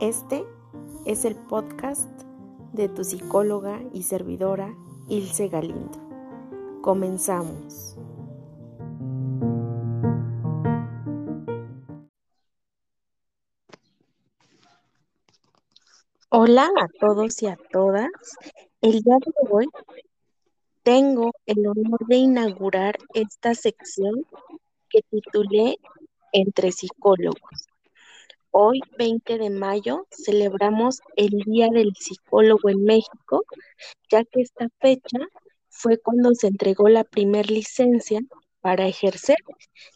Este es el podcast de tu psicóloga y servidora Ilse Galindo. Comenzamos. Hola a todos y a todas. El día de hoy tengo el honor de inaugurar esta sección que titulé Entre psicólogos. Hoy, 20 de mayo, celebramos el Día del Psicólogo en México, ya que esta fecha fue cuando se entregó la primer licencia para ejercer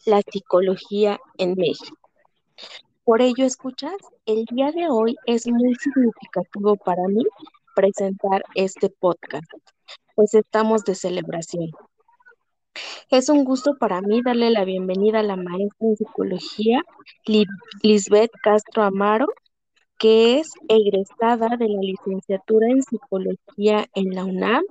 la psicología en México. Por ello, escuchas, el día de hoy es muy significativo para mí presentar este podcast, pues estamos de celebración. Es un gusto para mí darle la bienvenida a la maestra en psicología, Lisbeth Castro Amaro, que es egresada de la licenciatura en psicología en la UNAM.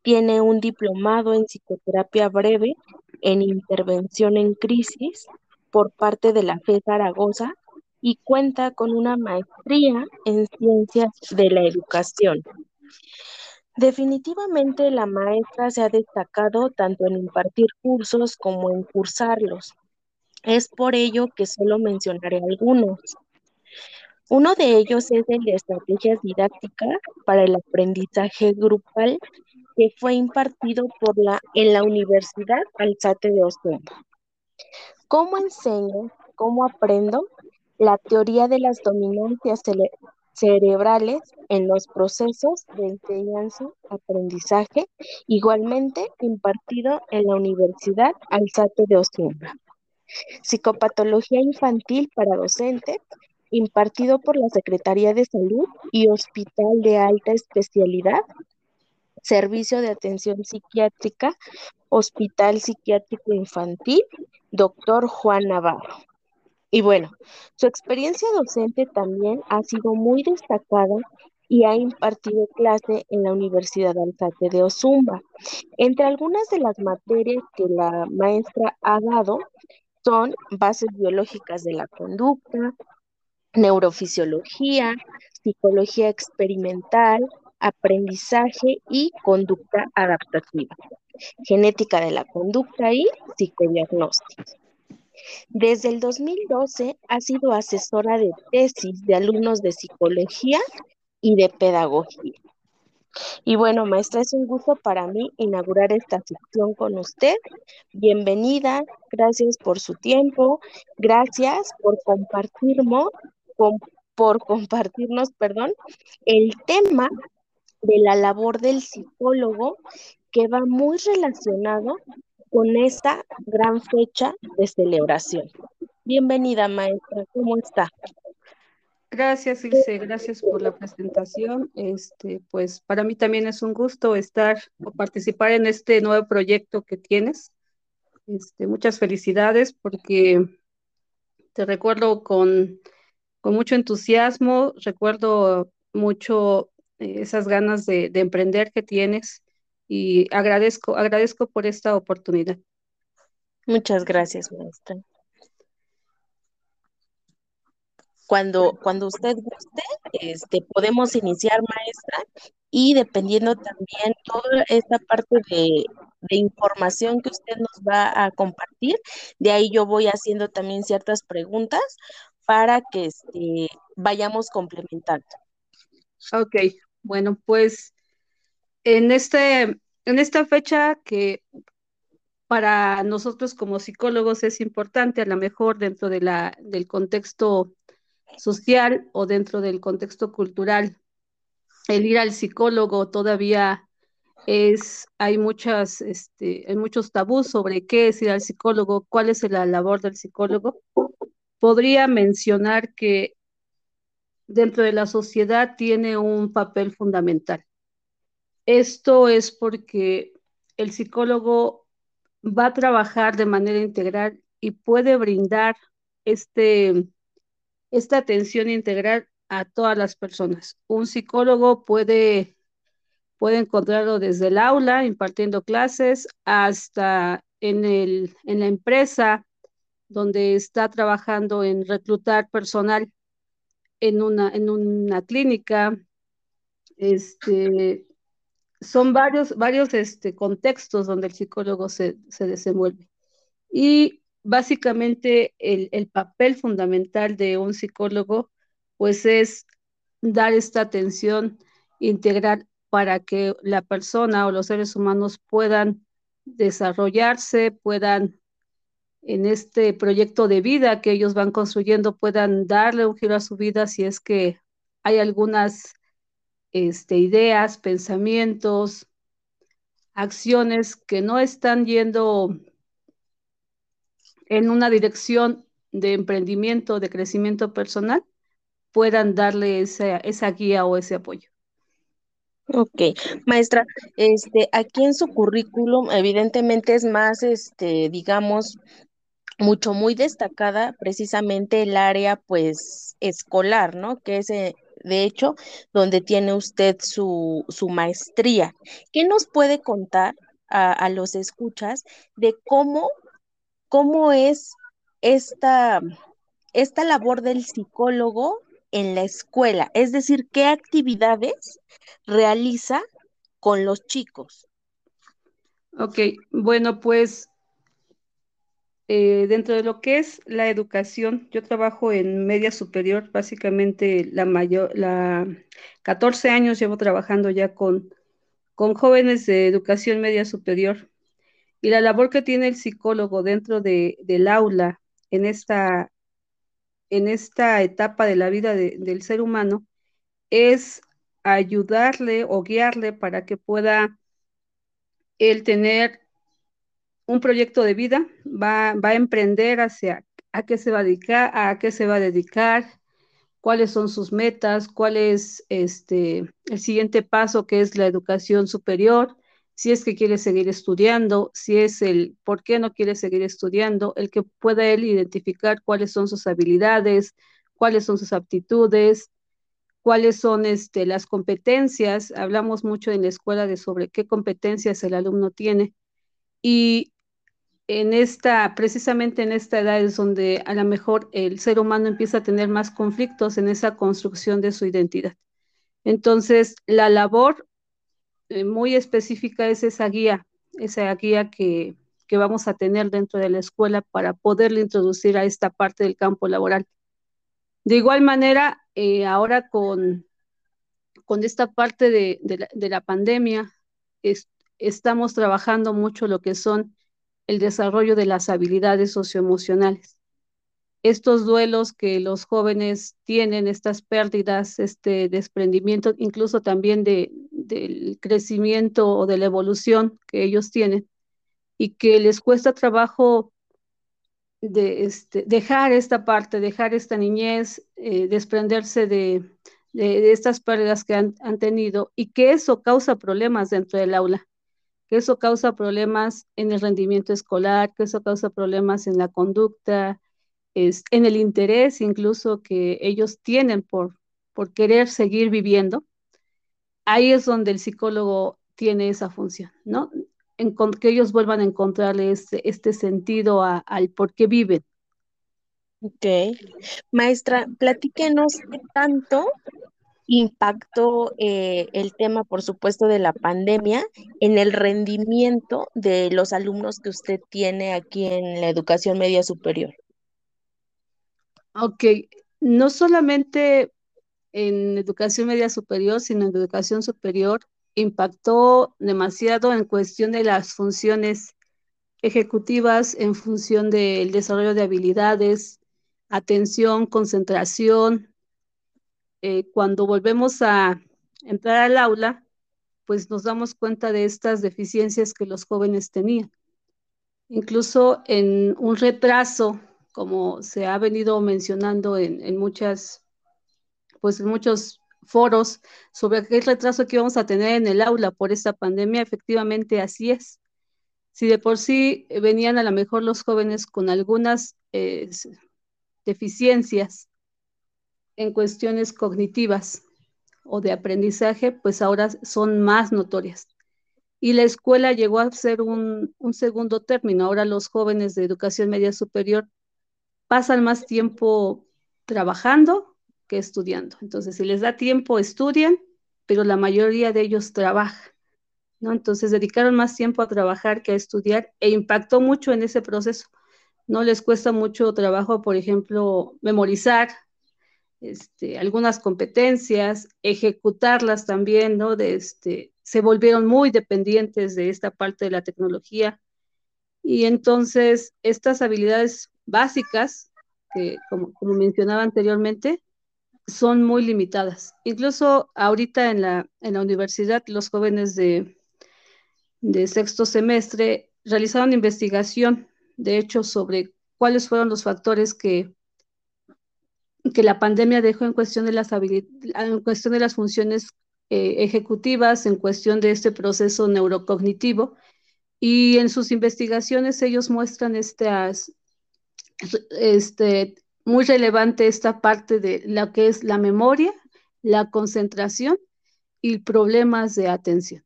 Tiene un diplomado en psicoterapia breve en intervención en crisis por parte de la FE Zaragoza y cuenta con una maestría en ciencias de la educación. Definitivamente la maestra se ha destacado tanto en impartir cursos como en cursarlos. Es por ello que solo mencionaré algunos. Uno de ellos es el de estrategias didácticas para el aprendizaje grupal que fue impartido por la, en la Universidad Alzate de Osorno. ¿Cómo enseño? ¿Cómo aprendo? La teoría de las dominancias cerebrales en los procesos de enseñanza-aprendizaje, igualmente impartido en la Universidad Alzate de Osuna. Psicopatología infantil para docentes, impartido por la Secretaría de Salud y Hospital de Alta Especialidad, Servicio de Atención Psiquiátrica, Hospital Psiquiátrico Infantil, doctor Juan Navarro. Y bueno, su experiencia docente también ha sido muy destacada y ha impartido clase en la Universidad Alzate de Ozumba. Entre algunas de las materias que la maestra ha dado son bases biológicas de la conducta, neurofisiología, psicología experimental, aprendizaje y conducta adaptativa, genética de la conducta y psicodiagnóstico. Desde el 2012 ha sido asesora de tesis de alumnos de psicología y de pedagogía. Y bueno, maestra, es un gusto para mí inaugurar esta sección con usted. Bienvenida, gracias por su tiempo, gracias por compartirnos, por compartirnos, perdón, el tema de la labor del psicólogo que va muy relacionado con esta gran fecha de celebración. Bienvenida, maestra, ¿cómo está? Gracias, Ilse, gracias por la presentación. Este, pues para mí también es un gusto estar o participar en este nuevo proyecto que tienes. Este, muchas felicidades porque te recuerdo con, con mucho entusiasmo, recuerdo mucho eh, esas ganas de, de emprender que tienes y agradezco, agradezco por esta oportunidad. Muchas gracias, maestra. Cuando, cuando usted guste, este, podemos iniciar, maestra, y dependiendo también toda esta parte de, de, información que usted nos va a compartir, de ahí yo voy haciendo también ciertas preguntas para que este, vayamos complementando. Ok, bueno, pues en, este, en esta fecha que para nosotros como psicólogos es importante, a lo mejor dentro de la, del contexto social o dentro del contexto cultural, el ir al psicólogo todavía es, hay muchas, este, hay muchos tabús sobre qué es ir al psicólogo, cuál es la labor del psicólogo. Podría mencionar que dentro de la sociedad tiene un papel fundamental. Esto es porque el psicólogo va a trabajar de manera integral y puede brindar este, esta atención integral a todas las personas. Un psicólogo puede, puede encontrarlo desde el aula, impartiendo clases, hasta en, el, en la empresa donde está trabajando en reclutar personal. en una, en una clínica. Este, son varios, varios este, contextos donde el psicólogo se, se desenvuelve. Y básicamente el, el, papel fundamental de un psicólogo, pues es dar esta atención integral para que la persona o los seres humanos puedan desarrollarse, puedan en este proyecto de vida que ellos van construyendo, puedan darle un giro a su vida si es que hay algunas este, ideas, pensamientos, acciones que no están yendo en una dirección de emprendimiento, de crecimiento personal, puedan darle esa, esa guía o ese apoyo. Ok, maestra, este, aquí en su currículum evidentemente es más, este, digamos, mucho, muy destacada precisamente el área, pues, escolar, ¿no? Que es, eh, de hecho, donde tiene usted su, su maestría. ¿Qué nos puede contar a, los escuchas de cómo, cómo es esta, esta labor del psicólogo en la escuela? Es decir, ¿qué actividades realiza con los chicos? Ok, bueno, pues eh, dentro de lo que es la educación, yo trabajo en media superior, básicamente la mayor, la 14 años llevo trabajando ya con, con jóvenes de educación media superior. Y la labor que tiene el psicólogo dentro de, del aula en esta, en esta etapa de la vida de, del ser humano es ayudarle o guiarle para que pueda él tener un proyecto de vida, va, va a emprender hacia a qué se va a dedicar, a qué se va a dedicar, cuáles son sus metas, cuál es este, el siguiente paso que es la educación superior, si es que quiere seguir estudiando, si es el por qué no quiere seguir estudiando, el que pueda él identificar cuáles son sus habilidades, cuáles son sus aptitudes, cuáles son este, las competencias. Hablamos mucho en la escuela de sobre qué competencias el alumno tiene. Y en esta, precisamente en esta edad es donde a lo mejor el ser humano empieza a tener más conflictos en esa construcción de su identidad. Entonces, la labor eh, muy específica es esa guía, esa guía que, que vamos a tener dentro de la escuela para poderle introducir a esta parte del campo laboral. De igual manera, eh, ahora con, con esta parte de, de, la, de la, pandemia, es, estamos trabajando mucho lo que son el desarrollo de las habilidades socioemocionales. Estos duelos que los jóvenes tienen, estas pérdidas, este desprendimiento, incluso también de, del crecimiento o de la evolución que ellos tienen, y que les cuesta trabajo de este, dejar esta parte, dejar esta niñez, eh, desprenderse de, de, estas pérdidas que han, tenido y que eso causa problemas dentro del aula, que eso causa problemas en el rendimiento escolar, que eso causa problemas en la conducta, es, en el interés incluso que ellos tienen por, por querer seguir viviendo. Ahí es donde el psicólogo tiene esa función, ¿no? en, que ellos vuelvan a encontrarle este, este sentido al por qué viven. Ok. Maestra, platíquenos qué tanto impactó eh, el tema, por supuesto, de la pandemia en el rendimiento de los alumnos que usted tiene aquí en la educación media superior. Ok, no solamente en educación media superior, sino en educación superior, impactó demasiado en cuestión de las funciones ejecutivas, en función del desarrollo de habilidades, atención, concentración. Eh, cuando volvemos a entrar al aula, pues nos damos cuenta de estas deficiencias que los jóvenes tenían. Incluso en un retraso, como se ha venido mencionando en, en muchas, pues en muchos foros sobre qué retraso que vamos a tener en el aula por esta pandemia, efectivamente así es. Si de por sí venían a lo mejor los jóvenes con algunas eh, deficiencias en cuestiones cognitivas o de aprendizaje, pues ahora son más notorias. Y la escuela llegó a ser un, un segundo término. Ahora los jóvenes de educación media superior pasan más tiempo trabajando que estudiando. Entonces, si les da tiempo, estudian, pero la mayoría de ellos trabaja. ¿no? Entonces, dedicaron más tiempo a trabajar que a estudiar e impactó mucho en ese proceso. No les cuesta mucho trabajo, por ejemplo, memorizar este, algunas competencias, ejecutarlas también, ¿no? De este, se volvieron muy dependientes de esta parte de la tecnología. Y entonces, estas habilidades básicas, que como, como mencionaba anteriormente, son muy limitadas. Incluso ahorita en la, en la universidad, los jóvenes de, de sexto semestre realizaron investigación, de hecho, sobre cuáles fueron los factores que, que la pandemia dejó en cuestión de las, en cuestión de las funciones eh, ejecutivas, en cuestión de este proceso neurocognitivo. Y en sus investigaciones ellos muestran estas, este, muy relevante esta parte de lo que es la memoria, la concentración y problemas de atención.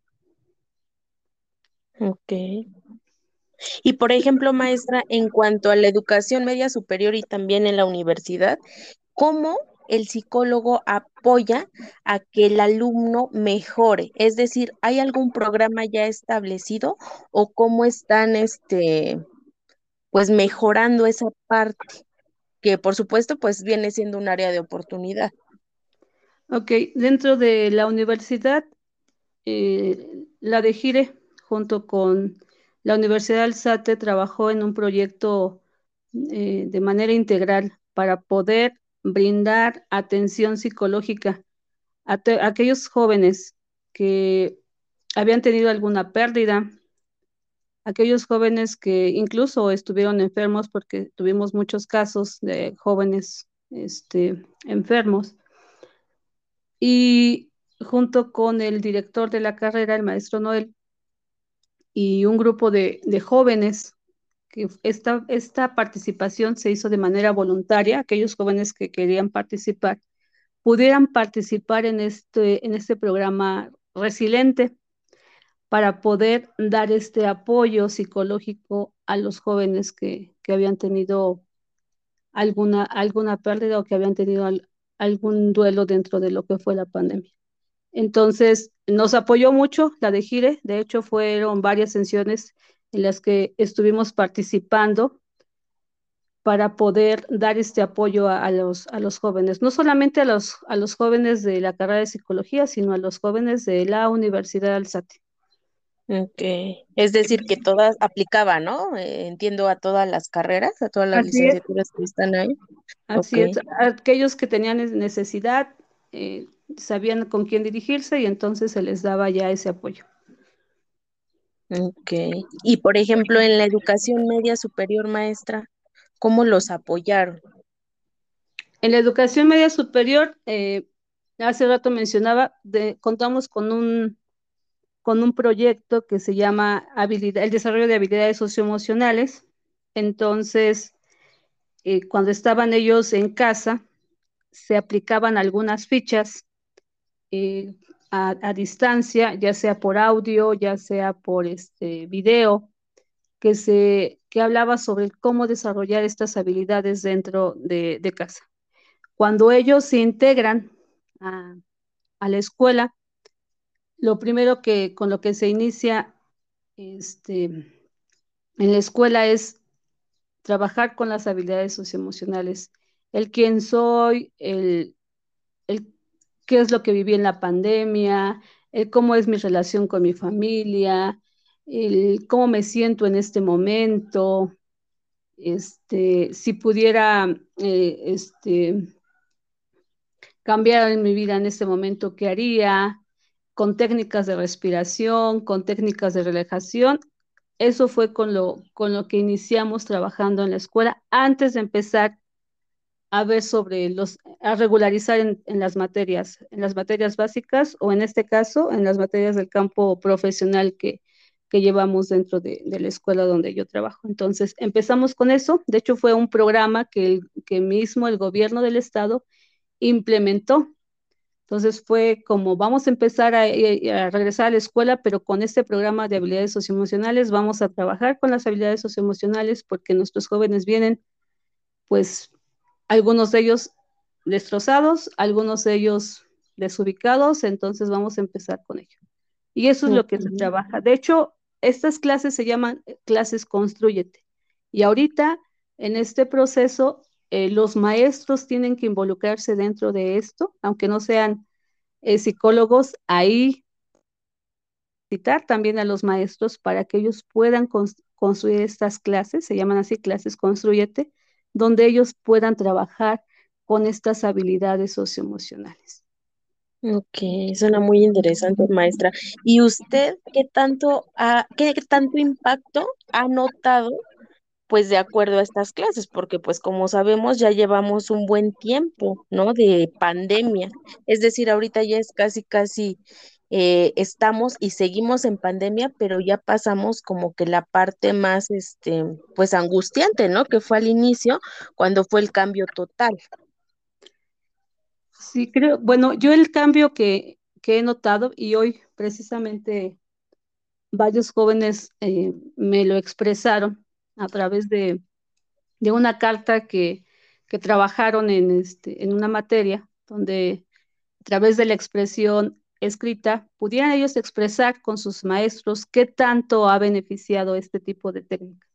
Ok. Y por ejemplo, maestra, en cuanto a la educación media superior y también en la universidad, ¿cómo el psicólogo apoya a que el alumno mejore? Es decir, ¿hay algún programa ya establecido o cómo están este pues mejorando esa parte que por supuesto pues viene siendo un área de oportunidad? Ok, dentro de la universidad, eh, la de Gire junto con la Universidad del SATE trabajó en un proyecto eh, de manera integral para poder brindar atención psicológica a, aquellos jóvenes que habían tenido alguna pérdida, aquellos jóvenes que incluso estuvieron enfermos porque tuvimos muchos casos de jóvenes este, enfermos. Y junto con el director de la carrera, el maestro Noel, y un grupo de, jóvenes que esta, esta participación se hizo de manera voluntaria, aquellos jóvenes que querían participar pudieran participar en este, en este programa resiliente para poder dar este apoyo psicológico a los jóvenes que, que habían tenido alguna, alguna pérdida o que habían tenido algún duelo dentro de lo que fue la pandemia. Entonces, nos apoyó mucho la de Gire, de hecho fueron varias sesiones en las que estuvimos participando para poder dar este apoyo a, los, a los jóvenes, no solamente a los, a los jóvenes de la carrera de psicología, sino a los jóvenes de la Universidad Alzate. Ok, es decir, que todas aplicaban, ¿no? Eh, entiendo a todas las carreras, a todas las licenciaturas que están ahí. Así es, aquellos que tenían necesidad, eh, sabían con quién dirigirse y entonces se les daba ya ese apoyo. Ok. Y por ejemplo, en la educación media superior, maestra, ¿cómo los apoyaron? En la educación media superior, eh, hace rato mencionaba, contamos con un, con un proyecto que se llama habilidad, el desarrollo de habilidades socioemocionales. Entonces, eh, cuando estaban ellos en casa, se aplicaban algunas fichas eh, a, distancia, ya sea por audio, ya sea por este video, que, se, que hablaba sobre cómo desarrollar estas habilidades dentro de, casa. Cuando ellos se integran a, la escuela, lo primero que con lo que se inicia este, en la escuela es trabajar con las habilidades socioemocionales. El quién soy, el, el qué es lo que viví en la pandemia, cómo es mi relación con mi familia, cómo me siento en este momento, este, si pudiera eh, este, cambiar en mi vida en este momento, ¿qué haría? Con técnicas de respiración, con técnicas de relajación. Eso fue con lo, con lo que iniciamos trabajando en la escuela antes de empezar a ver sobre los, a regularizar en, las materias, en las materias básicas o en este caso en las materias del campo profesional que, que llevamos dentro de, la escuela donde yo trabajo. Entonces empezamos con eso, de hecho fue un programa que, que mismo el gobierno del estado implementó. Entonces fue como vamos a empezar a, a, regresar a la escuela, pero con este programa de habilidades socioemocionales vamos a trabajar con las habilidades socioemocionales porque nuestros jóvenes vienen pues algunos de ellos destrozados, algunos de ellos desubicados, entonces vamos a empezar con ello. Y eso es lo que se trabaja. De hecho, estas clases se llaman clases Construyete. Y ahorita, en este proceso, eh, los maestros tienen que involucrarse dentro de esto, aunque no sean eh, psicólogos, ahí citar también a los maestros para que ellos puedan construir estas clases, se llaman así clases Construyete, donde ellos puedan trabajar con estas habilidades socioemocionales. Ok, suena muy interesante, maestra. ¿Y usted qué tanto, ha, qué tanto impacto ha notado pues de acuerdo a estas clases, porque pues como sabemos ya llevamos un buen tiempo, ¿no? De pandemia. Es decir, ahorita ya es casi, casi eh, estamos y seguimos en pandemia, pero ya pasamos como que la parte más, este, pues angustiante, ¿no? Que fue al inicio, cuando fue el cambio total. Sí, creo, bueno, yo el cambio que, que he notado y hoy precisamente varios jóvenes eh, me lo expresaron, a través de, una carta que, trabajaron en, este, en una materia donde a través de la expresión escrita pudieran ellos expresar con sus maestros qué tanto ha beneficiado este tipo de técnica.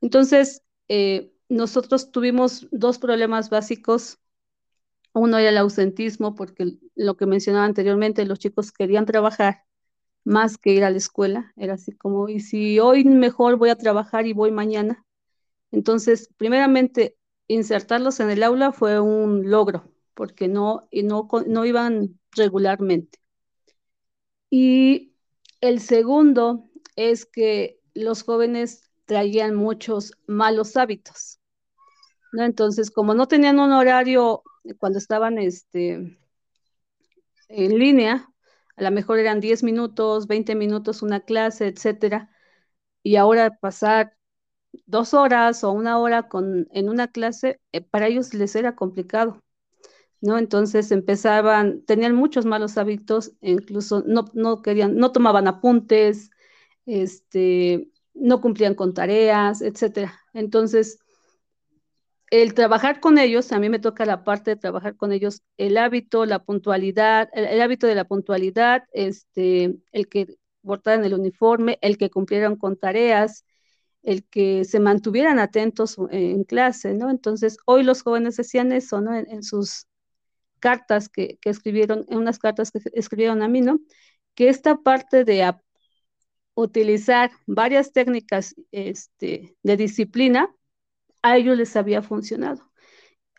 Entonces, eh, nosotros tuvimos dos problemas básicos. Uno era el ausentismo, porque lo que mencionaba anteriormente, los chicos querían trabajar más que ir a la escuela. Era así como, y si hoy mejor voy a trabajar y voy mañana. Entonces, primeramente, insertarlos en el aula fue un logro, porque no, y no, no iban regularmente. Y el segundo es que los jóvenes traían muchos malos hábitos. ¿no? Entonces, como no tenían un horario cuando estaban este, en línea, a lo mejor eran 10 minutos, 20 minutos una clase, etcétera, y ahora pasar dos horas o una hora con, en una clase, eh, para ellos les era complicado, ¿no? Entonces empezaban, tenían muchos malos hábitos, incluso no, no querían, no tomaban apuntes, este, no cumplían con tareas, etcétera. Entonces, el trabajar con ellos, a mí me toca la parte de trabajar con ellos, el hábito, la puntualidad, el, hábito de la puntualidad, este, el que portaran el uniforme, el que cumplieran con tareas, el que se mantuvieran atentos en clase, ¿no? Entonces, hoy los jóvenes hacían eso, ¿no? En, sus cartas que, escribieron, en unas cartas que escribieron a mí, ¿no? Que esta parte de utilizar varias técnicas este, de disciplina, a ellos les había funcionado.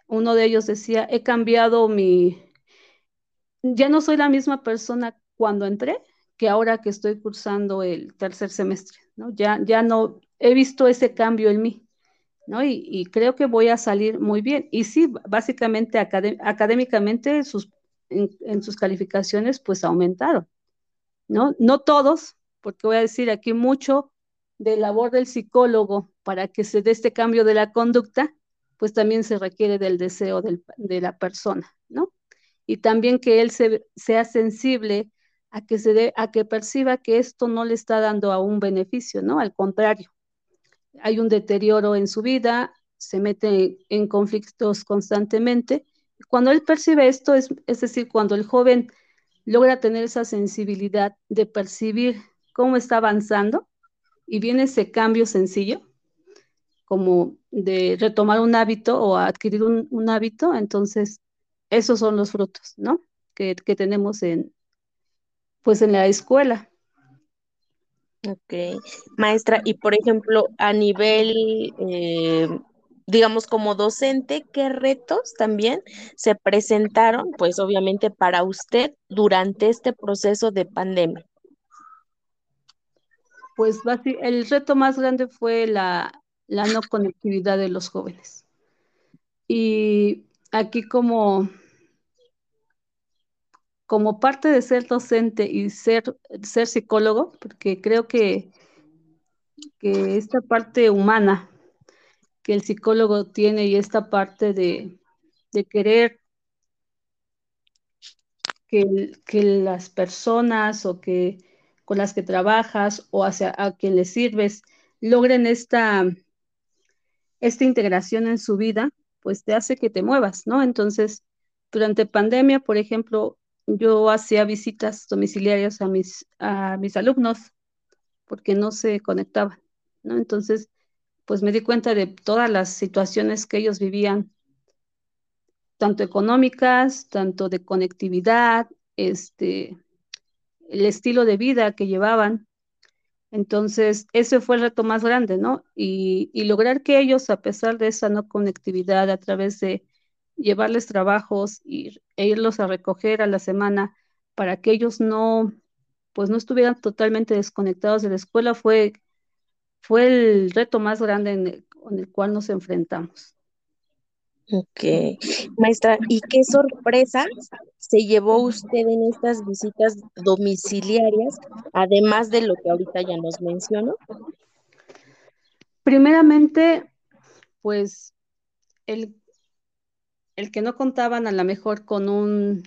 Uno de ellos decía, he cambiado mi, ya no soy la misma persona cuando entré que ahora que estoy cursando el tercer semestre, ¿no? Ya, ya no, he visto ese cambio en mí, ¿no? Y, creo que voy a salir muy bien. Y sí, básicamente académicamente en, sus calificaciones pues aumentaron, ¿no? No todos, porque voy a decir aquí mucho de labor del psicólogo para que se dé este cambio de la conducta, pues también se requiere del deseo de la persona, ¿no? Y también que él sea sensible a que se dé, a que perciba que esto no le está dando a un beneficio, ¿no? Al contrario, hay un deterioro en su vida, se mete en conflictos constantemente. Cuando él percibe esto, es, es decir, cuando el joven logra tener esa sensibilidad de percibir cómo está avanzando y viene ese cambio sencillo, como de retomar un hábito o adquirir un, hábito, entonces esos son los frutos, ¿no? Que, tenemos en, pues en la escuela. Ok, maestra, y por ejemplo, a nivel, eh, digamos, como docente, ¿qué retos también se presentaron, pues obviamente para usted durante este proceso de pandemia? Pues el reto más grande fue la, la no conectividad de los jóvenes. Y aquí como, como parte de ser docente y ser, ser psicólogo, porque creo que, que esta parte humana que el psicólogo tiene y esta parte de, querer que, que, las personas o que con las que trabajas o hacia a quien les sirves logren esta, esta integración en su vida, pues te hace que te muevas, ¿no? Entonces, durante pandemia, por ejemplo, yo hacía visitas domiciliarias a mis, a mis alumnos porque no se conectaban, ¿no? Entonces, pues me di cuenta de todas las situaciones que ellos vivían, tanto económicas, tanto de conectividad, este, el estilo de vida que llevaban. Entonces, ese fue el reto más grande, ¿no? Y, y lograr que ellos, a pesar de esa no conectividad, a través de llevarles trabajos y, e irlos a recoger a la semana para que ellos no, pues no estuvieran totalmente desconectados de la escuela, fue, fue el reto más grande en el, con el cual nos enfrentamos. Ok, maestra, ¿y qué sorpresas se llevó usted en estas visitas domiciliarias, además de lo que ahorita ya nos mencionó? Primeramente, pues el, el que no contaban a lo mejor con un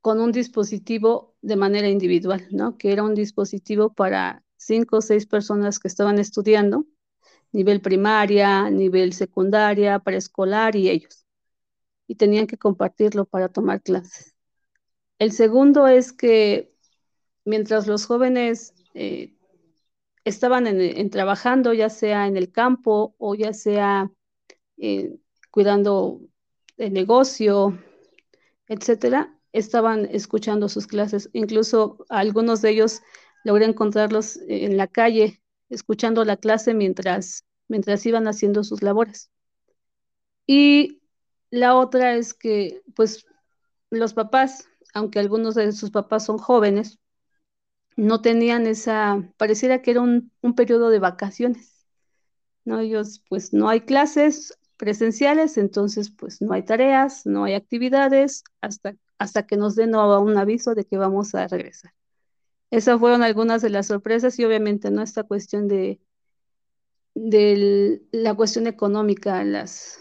con un dispositivo de manera individual, ¿no? Que era un dispositivo para cinco o seis personas que estaban estudiando nivel primaria, nivel secundaria, preescolar y ellos. Y tenían que compartirlo para tomar clases. El segundo es que mientras los jóvenes eh, estaban en, trabajando, ya sea en el campo o ya sea eh, cuidando el negocio, etcétera, estaban escuchando sus clases. Incluso algunos de ellos logré encontrarlos en la calle escuchando la clase mientras, mientras iban haciendo sus labores. Y la otra es que, pues, los papás, aunque algunos de sus papás son jóvenes, no tenían esa, pareciera que era un, un periodo de vacaciones, ¿no? Ellos, pues, no hay clases presenciales, entonces, pues, no hay tareas, no hay actividades, hasta, hasta que nos den un aviso de que vamos a regresar. Esas fueron algunas de las sorpresas y obviamente no esta cuestión de, de la cuestión económica, las,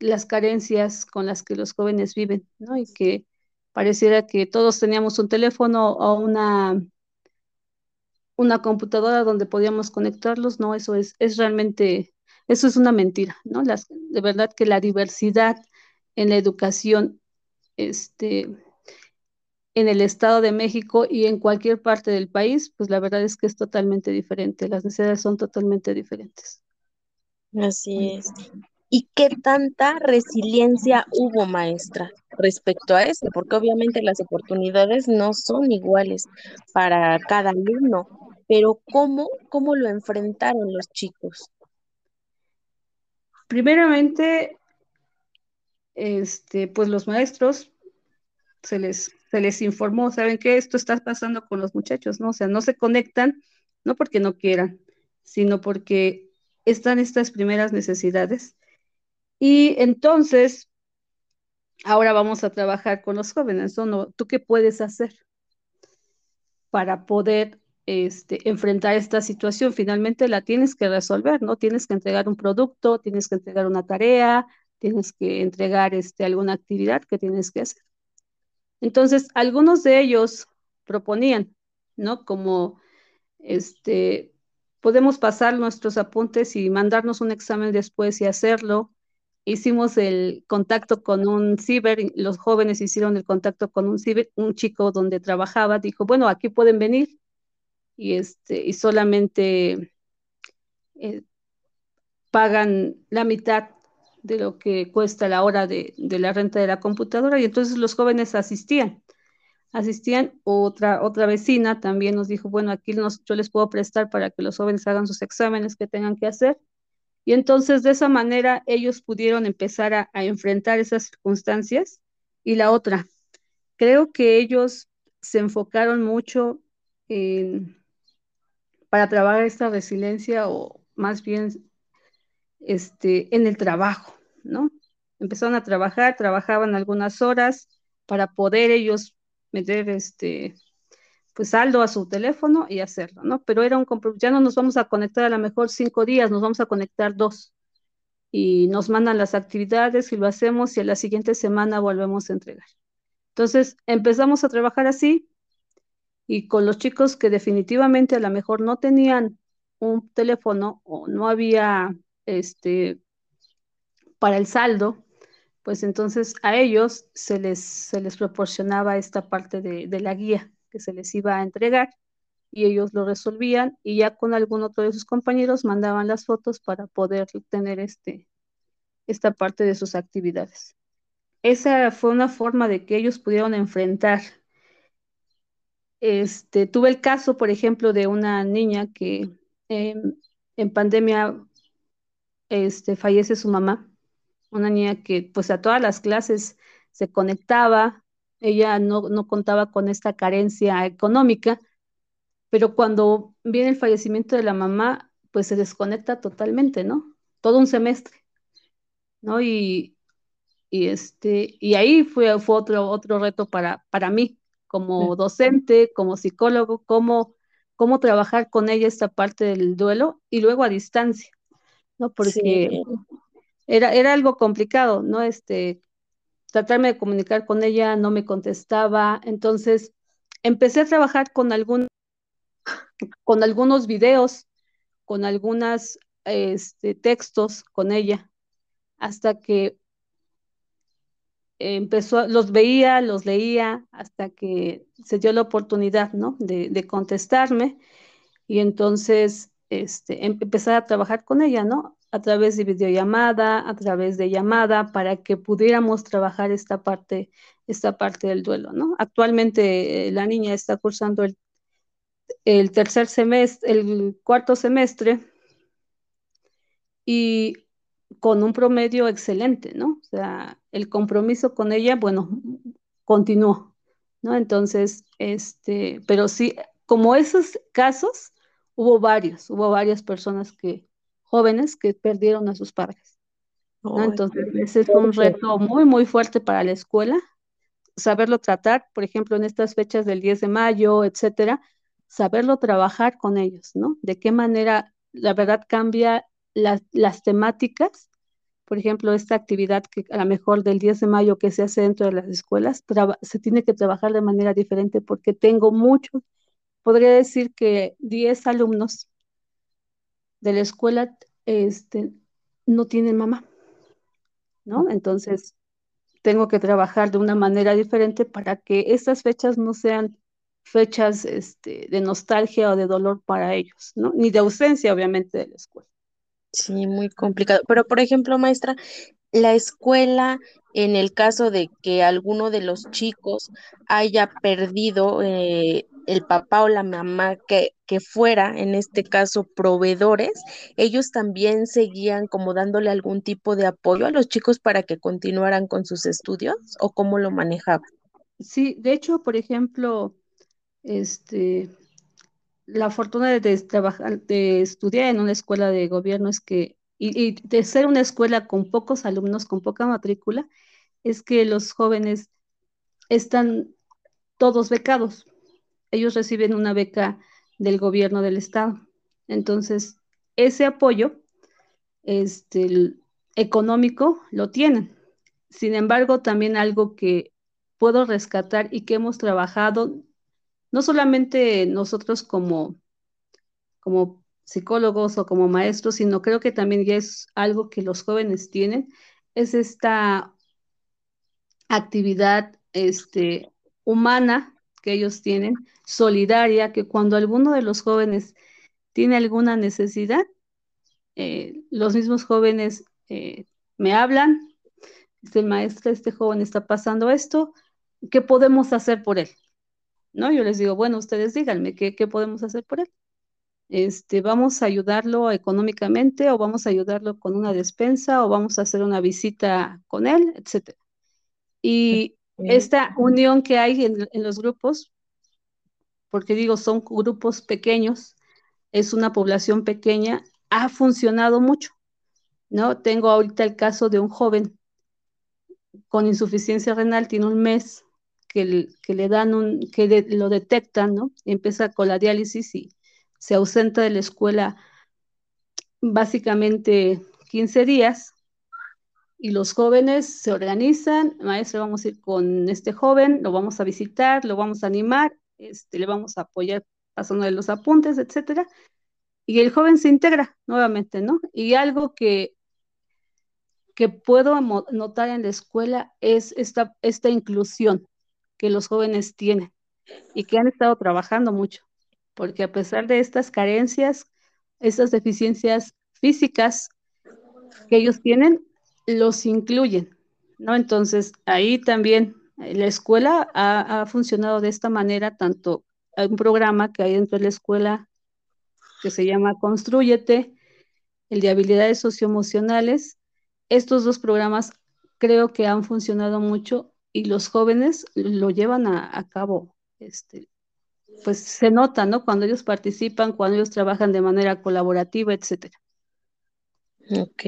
las carencias con las que los jóvenes viven, ¿no? Y que pareciera que todos teníamos un teléfono o una, una computadora donde podíamos conectarlos, no, eso es, es realmente, eso es una mentira, ¿no? Las, de verdad que la diversidad en la educación, este, en el Estado de México y en cualquier parte del país, pues la verdad es que es totalmente diferente, las necesidades son totalmente diferentes. Así es. ¿Y qué tanta resiliencia hubo, maestra, respecto a eso? Porque obviamente las oportunidades no son iguales para cada alumno, pero ¿cómo, cómo lo enfrentaron los chicos? Primeramente, este, pues los maestros se les se les informó, ¿saben qué? Esto está pasando con los muchachos, ¿no? O sea, no se conectan, no porque no quieran, sino porque están estas primeras necesidades. Y entonces, ahora vamos a trabajar con los jóvenes, ¿no? ¿Tú qué puedes hacer para poder este, enfrentar esta situación? Finalmente la tienes que resolver, ¿no? Tienes que entregar un producto, tienes que entregar una tarea, tienes que entregar este, alguna actividad que tienes que hacer. Entonces, algunos de ellos proponían, ¿no? Como, este, podemos pasar nuestros apuntes y mandarnos un examen después y hacerlo. Hicimos el contacto con un ciber, los jóvenes hicieron el contacto con un ciber, un chico donde trabajaba, dijo, bueno, aquí pueden venir y, este, y solamente eh, pagan la mitad de lo que cuesta la hora de, de, la renta de la computadora y entonces los jóvenes asistían. Asistían otra, otra vecina también nos dijo, bueno, aquí yo les puedo prestar para que los jóvenes hagan sus exámenes que tengan que hacer. Y entonces de esa manera ellos pudieron empezar a, a enfrentar esas circunstancias. Y la otra, creo que ellos se enfocaron mucho en, para trabajar esta resiliencia o más bien este, en el trabajo, ¿no? Empezaron a trabajar, trabajaban algunas horas para poder ellos meter este, pues saldo a su teléfono y hacerlo, ¿no? Pero era un ya no nos vamos a conectar a lo mejor cinco días, nos vamos a conectar dos y nos mandan las actividades y lo hacemos y a la siguiente semana volvemos a entregar. Entonces empezamos a trabajar así y con los chicos que definitivamente a lo mejor no tenían un teléfono o no había este, para el saldo, pues entonces a ellos se les, se les proporcionaba esta parte de, de la guía que se les iba a entregar y ellos lo resolvían y ya con algún otro de sus compañeros mandaban las fotos para poder tener este, esta parte de sus actividades. Esa fue una forma de que ellos pudieron enfrentar. Este, tuve el caso, por ejemplo, de una niña que eh, en pandemia este, fallece su mamá, una niña que pues a todas las clases se conectaba, ella no, no contaba con esta carencia económica, pero cuando viene el fallecimiento de la mamá, pues se desconecta totalmente, ¿no? Todo un semestre, ¿no? Y, y, este, y ahí fue, fue otro, otro reto para, para mí, como docente, como psicólogo, cómo, cómo trabajar con ella esta parte del duelo y luego a distancia, ¿no? Porque era, era algo complicado, ¿no? Este, tratarme de comunicar con ella, no me contestaba, entonces empecé a trabajar con algún con algunos videos, con algunos este, textos con ella, hasta que empezó, los veía, los leía, hasta que se dio la oportunidad, ¿no? De, de contestarme y entonces este, em, empezar a trabajar con ella, ¿no? A través de videollamada, a través de llamada, para que pudiéramos trabajar esta parte, esta parte del duelo, ¿no? Actualmente eh, la niña está cursando el el tercer semestre, el cuarto semestre, y con un promedio excelente, ¿no? O sea, el compromiso con ella, bueno, continuó, ¿no? Entonces, este, pero sí, como esos casos, hubo varios, hubo varias personas que, jóvenes que perdieron a sus padres. ¿no? Entonces, ese fue un reto muy, muy fuerte para la escuela, saberlo tratar, por ejemplo, en estas fechas del 10 de mayo, etcétera, saberlo trabajar con ellos, ¿no? De qué manera la verdad cambia las temáticas. Por ejemplo, esta actividad que a lo mejor del 10 de mayo que se hace dentro de las escuelas, se tiene que trabajar de manera diferente porque tengo muchos, podría decir que 10 alumnos de la escuela este, no tienen mamá, ¿no? Entonces, tengo que trabajar de una manera diferente para que estas fechas no sean fechas este, de nostalgia o de dolor para ellos, ¿no? Ni de ausencia, obviamente, de la escuela. Sí, muy complicado. Pero, por ejemplo, maestra, la escuela, en el caso de que alguno de los chicos haya perdido eh, el papá o la mamá que, que fuera, en este caso, proveedores, ellos también seguían como dándole algún tipo de apoyo a los chicos para que continuaran con sus estudios o cómo lo manejaban. Sí, de hecho, por ejemplo, este, la fortuna de, trabajar, de estudiar en una escuela de gobierno es que, y, de ser una escuela con pocos alumnos, con poca matrícula, es que los jóvenes están todos becados. Ellos reciben una beca del gobierno del estado. Entonces, ese apoyo este, económico lo tienen. Sin embargo, también algo que puedo rescatar y que hemos trabajado no solamente nosotros como, como psicólogos o como maestros, sino creo que también ya es algo que los jóvenes tienen, es esta actividad este, humana que ellos tienen, solidaria, que cuando alguno de los jóvenes tiene alguna necesidad, eh, los mismos jóvenes eh, me hablan, este maestro, este joven está pasando esto, ¿qué podemos hacer por él? ¿No? Yo les digo, bueno, ustedes díganme, ¿qué, podemos hacer por él? Este, vamos a ayudarlo económicamente o vamos a ayudarlo con una despensa o vamos a hacer una visita con él, etcétera. Y esta unión que hay en, en, los grupos, porque digo, son grupos pequeños, es una población pequeña, ha funcionado mucho, ¿no? Tengo ahorita el caso de un joven con insuficiencia renal, tiene un mes, que, le dan un, que lo detectan, ¿no? Empieza con la diálisis y se ausenta de la escuela básicamente 15 días y los jóvenes se organizan, maestro, vamos a ir con este joven, lo vamos a visitar, lo vamos a animar, este, le vamos a apoyar pasando de los apuntes, etcétera, y el joven se integra nuevamente, ¿no? Y algo que que puedo notar en la escuela es esta, esta inclusión que los jóvenes tienen y que han estado trabajando mucho, porque a pesar de estas carencias, estas deficiencias físicas que ellos tienen, los incluyen, ¿no? Entonces, ahí también eh, la escuela ha, ha funcionado de esta manera, tanto hay un programa que hay dentro de la escuela que se llama Construyete, el de habilidades socioemocionales. Estos dos programas creo que han funcionado mucho y los jóvenes lo llevan a, cabo. Este, pues se nota, ¿no? Cuando ellos participan, cuando ellos trabajan de manera colaborativa, etcétera. Ok,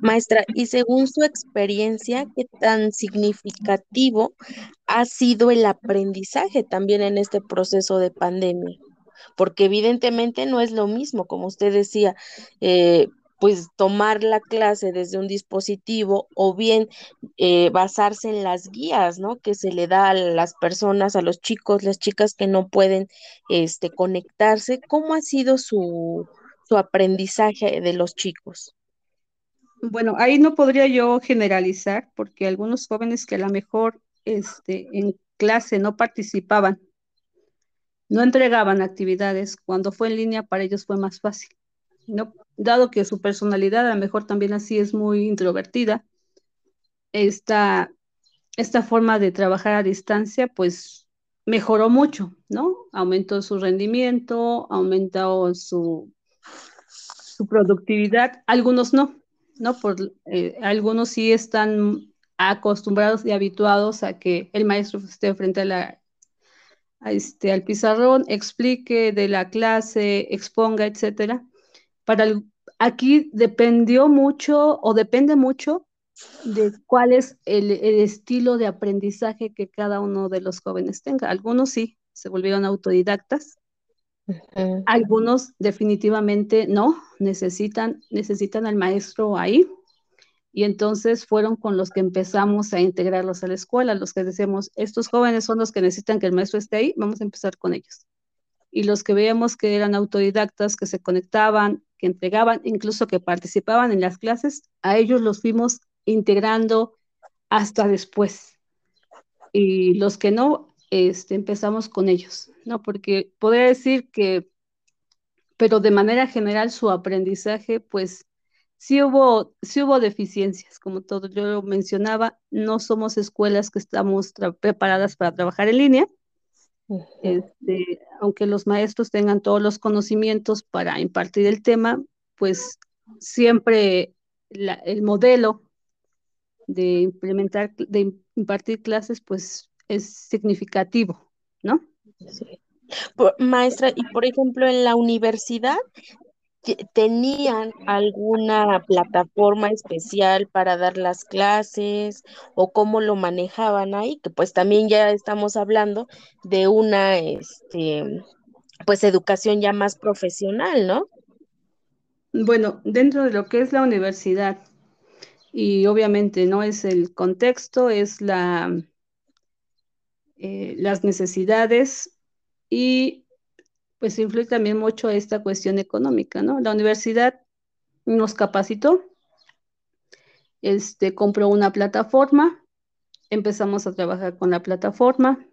maestra, y según su experiencia, ¿qué tan significativo ha sido el aprendizaje también en este proceso de pandemia? Porque evidentemente no es lo mismo, como usted decía, eh, pues tomar la clase desde un dispositivo o bien eh, basarse en las guías, ¿no? Que se le da a las personas, a los chicos, las chicas que no pueden este, conectarse. ¿Cómo ha sido su, su aprendizaje de los chicos? Bueno, ahí no podría yo generalizar porque algunos jóvenes que a lo mejor este, en clase no participaban, no entregaban actividades, cuando fue en línea para ellos fue más fácil, ¿no? Dado que su personalidad a lo mejor también así es muy introvertida, esta, esta forma de trabajar a distancia pues mejoró mucho, ¿no? Aumentó su rendimiento, aumentó su, su productividad, algunos no, ¿no? Por, eh, algunos sí están acostumbrados y habituados a que el maestro esté frente a la, este, al pizarrón, explique de la clase, exponga, etcétera. Para aquí dependió mucho o depende mucho de cuál es el, estilo de aprendizaje que cada uno de los jóvenes tenga. Algunos sí se volvieron autodidactas, algunos definitivamente no, necesitan, necesitan al maestro ahí. Y entonces fueron con los que empezamos a integrarlos a la escuela, los que decíamos, estos jóvenes son los que necesitan que el maestro esté ahí, vamos a empezar con ellos. Y los que veíamos que eran autodidactas, que se conectaban, que entregaban, incluso que participaban en las clases, a ellos los fuimos integrando hasta después. Y los que no, este, empezamos con ellos, ¿no? Porque podría decir que, pero de manera general su aprendizaje, pues sí hubo, sí hubo deficiencias, como todo yo lo mencionaba, no somos escuelas que estamos preparadas para trabajar en línea, este, aunque los maestros tengan todos los conocimientos para impartir el tema, pues siempre el modelo de implementar, de impartir clases, pues es significativo, ¿no? Sí. maestra, y por ejemplo, en la universidad, ¿tenían alguna plataforma especial para dar las clases o cómo lo manejaban ahí? Que pues también ya estamos hablando de una, este, pues educación ya más profesional, ¿no? Bueno, dentro de lo que es la universidad, y obviamente no es el contexto, es la, eh, las necesidades y pues influye también mucho esta cuestión económica, ¿no? La universidad nos capacitó, este, compró una plataforma, empezamos a trabajar con la plataforma,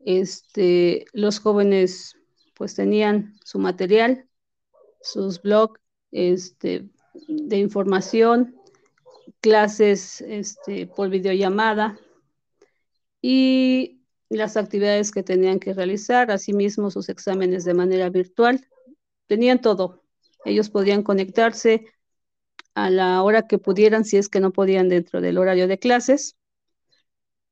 este, los jóvenes pues tenían su material, sus blogs este, de información, clases este, por videollamada, y las actividades que tenían que realizar, asimismo sus exámenes de manera virtual. Tenían todo. Ellos podían conectarse a la hora que pudieran, si es que no podían dentro del horario de clases,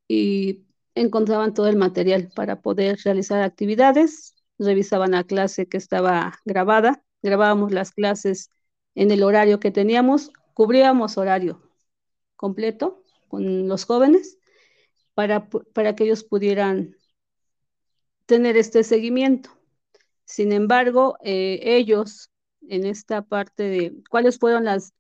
y encontraban todo el material para poder realizar actividades, revisaban la clase que estaba grabada, grabábamos las clases en el horario que teníamos, cubríamos horario completo con los jóvenes para, que ellos pudieran tener este seguimiento. Sin embargo, eh, ellos en esta parte de cuáles fueron las,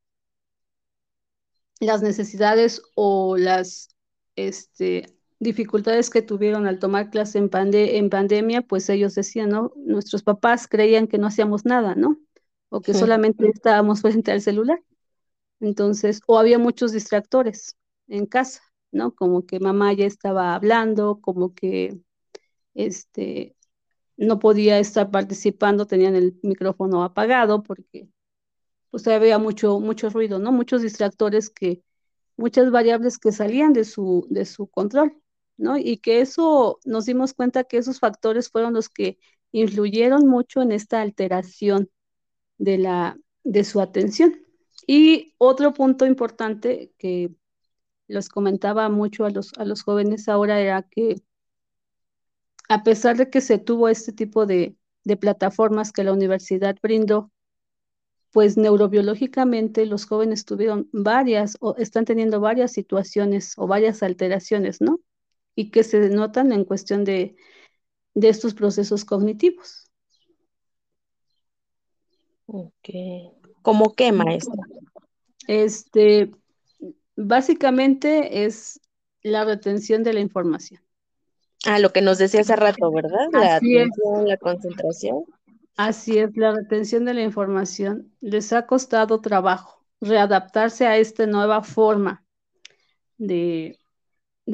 las necesidades o las este, dificultades que tuvieron al tomar clase en, en pandemia, pues ellos decían, ¿no? Nuestros papás creían que no hacíamos nada, ¿no? O que solamente estábamos frente al celular. Entonces, o había muchos distractores en casa, ¿no? Como que mamá ya estaba hablando, como que este, no podía estar participando, tenían el micrófono apagado porque pues había mucho, ruido, ¿no? Muchos distractores que, muchas variables que salían de su, de su control, ¿no? Y que eso, nos dimos cuenta que esos factores fueron los que influyeron mucho en esta alteración de, la, de su atención. Y otro punto importante que les comentaba mucho a los, a los jóvenes ahora era que a pesar de que se tuvo este tipo de, de plataformas que la universidad brindó, pues neurobiológicamente los jóvenes tuvieron varias o están teniendo varias situaciones o varias alteraciones, ¿no? Y que se notan en cuestión de, de estos procesos cognitivos. Ok. ¿Cómo qué, maestra? Este, básicamente es la retención de la información. Ah, lo que nos decía hace rato, ¿verdad? La atención, la concentración. Así es, la retención de la información les ha costado trabajo readaptarse a esta nueva forma de,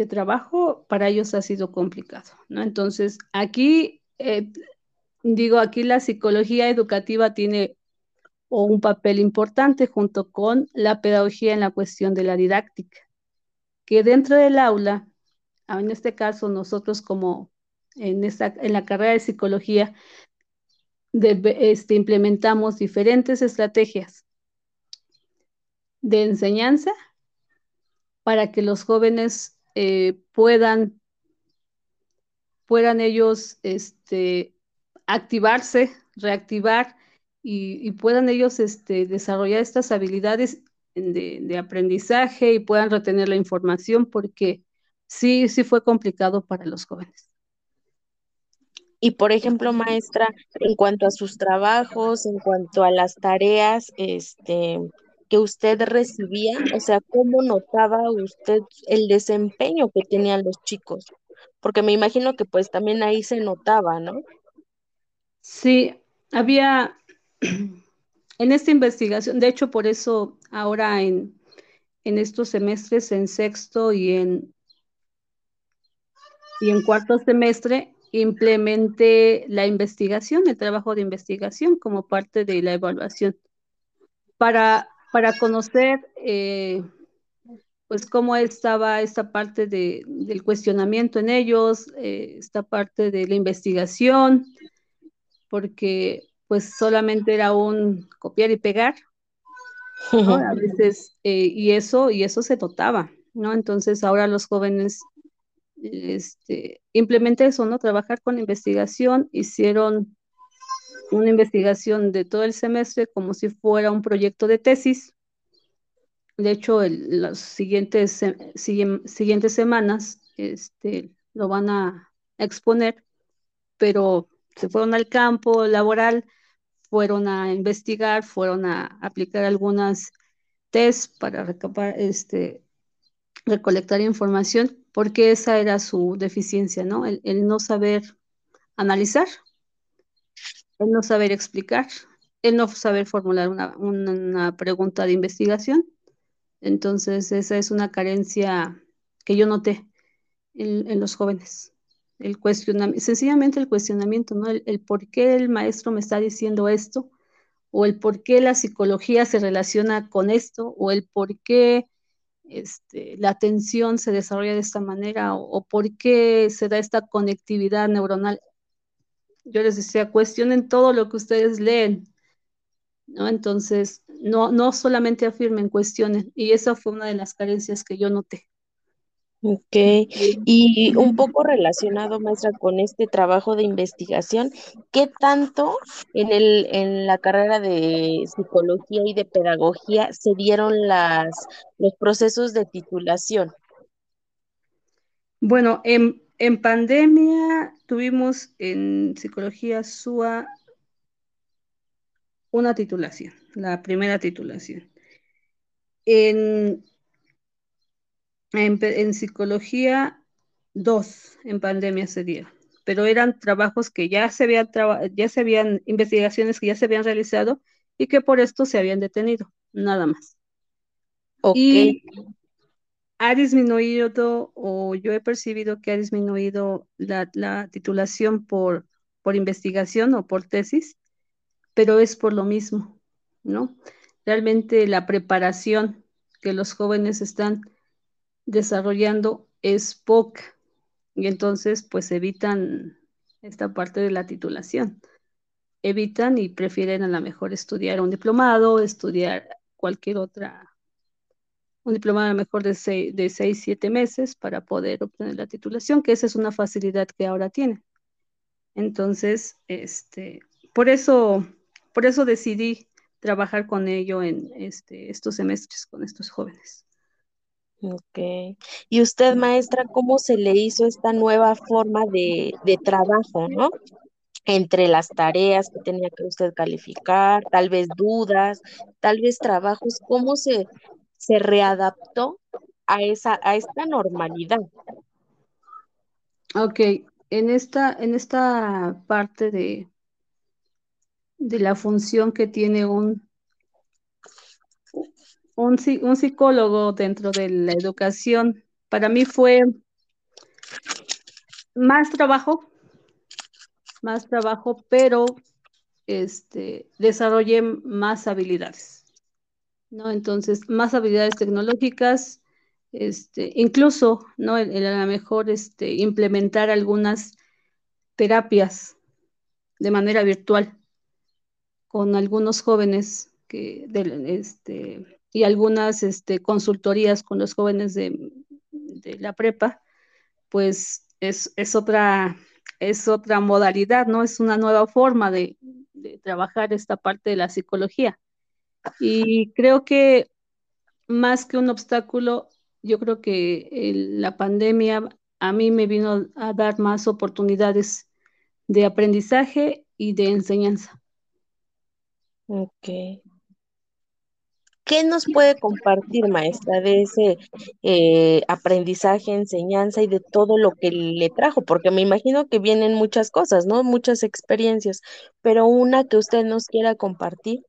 trabajo, para ellos ha sido complicado, ¿no? Entonces, aquí, eh, digo, aquí la psicología educativa tiene un papel importante junto con la pedagogía en la cuestión de la didáctica, que dentro del aula, en este caso nosotros como en, esta, en la carrera de psicología, este, implementamos diferentes estrategias de enseñanza para que los jóvenes eh, puedan, puedan ellos este, activarse, reactivar y, puedan ellos este, desarrollar estas habilidades de, de, aprendizaje y puedan retener la información porque sí, sí fue complicado para los jóvenes. Y por ejemplo, maestra, en cuanto a sus trabajos, en cuanto a las tareas, este, que usted recibía, o sea, ¿cómo notaba usted el desempeño que tenían los chicos? Porque me imagino que pues también ahí se notaba, ¿no? Sí, había en esta investigación, de hecho por eso ahora en, en estos semestres, en sexto y en, y en cuarto semestre, implemente la investigación, el trabajo de investigación como parte de la evaluación, para, para conocer eh, pues cómo estaba esta parte de, del cuestionamiento en ellos, eh, esta parte de la investigación, porque pues solamente era un copiar y pegar, A veces, eh, y eso, y eso se notaba, ¿no? Entonces ahora los jóvenes este, implementé eso, ¿no? Trabajar con investigación, hicieron una investigación de todo el semestre como si fuera un proyecto de tesis. De hecho, las siguientes, siguientes semanas este, lo van a exponer, pero se fueron al campo laboral, fueron a investigar, fueron a aplicar algunas test para recapar, este, recolectar información porque esa era su deficiencia, ¿no? El, no saber analizar, el no saber explicar, el no saber formular una, pregunta de investigación. Entonces, esa es una carencia que yo noté en, los jóvenes. El cuestionamiento, sencillamente el cuestionamiento, ¿no? El, el, por qué el maestro me está diciendo esto, o el por qué la psicología se relaciona con esto, o el por qué este, la atención se desarrolla de esta manera o, por qué se da esta conectividad neuronal. Yo les decía, cuestionen todo lo que ustedes leen, ¿no? Entonces, no, no solamente afirmen, cuestionen. Y esa fue una de las carencias que yo noté. Ok, y un poco relacionado, maestra, con este trabajo de investigación, ¿qué tanto en, el, en la carrera de psicología y de pedagogía se dieron las, los procesos de titulación? Bueno, en, en pandemia tuvimos en psicología SUA una titulación, la primera titulación. En en, psicología, dos en pandemia se dieron, pero eran trabajos que ya se habían, ya se habían, investigaciones que ya se habían realizado y que por esto se habían detenido, nada más. Y ha disminuido, o yo he percibido que ha disminuido la, la titulación por, por investigación o por tesis, pero es por lo mismo, ¿no? Realmente la preparación que los jóvenes están desarrollando es poca y entonces pues evitan esta parte de la titulación. Evitan y prefieren a lo mejor estudiar un diplomado, estudiar cualquier otra, un diplomado a lo mejor de seis, de seis, siete meses para poder obtener la titulación, que esa es una facilidad que ahora tienen. Entonces, este, por eso, por eso decidí trabajar con ello en este, estos semestres con estos jóvenes. Ok. Y usted, maestra, ¿cómo se le hizo esta nueva forma de, de trabajo, ¿no? Entre las tareas que tenía que usted calificar, tal vez dudas, tal vez trabajos, ¿cómo se, se readaptó a esa, a esta normalidad? Ok, en esta, en esta parte de, de la función que tiene un, un, un psicólogo dentro de la educación, para mí fue más trabajo, más trabajo, pero este, desarrollé más habilidades, ¿no? Entonces, más habilidades tecnológicas, este, incluso, ¿no? A lo mejor este, implementar algunas terapias de manera virtual con algunos jóvenes que, de, este, y algunas este, consultorías con los jóvenes de, de la prepa, pues es, es, otra, es otra modalidad, ¿no? Es una nueva forma de, de trabajar esta parte de la psicología. Y creo que más que un obstáculo, yo creo que el, la pandemia a mí me vino a dar más oportunidades de aprendizaje y de enseñanza. Ok. ¿Qué nos puede compartir, maestra, de ese eh, aprendizaje, enseñanza y de todo lo que le trajo? Porque me imagino que vienen muchas cosas, ¿no? Muchas experiencias, pero una que usted nos quiera compartir,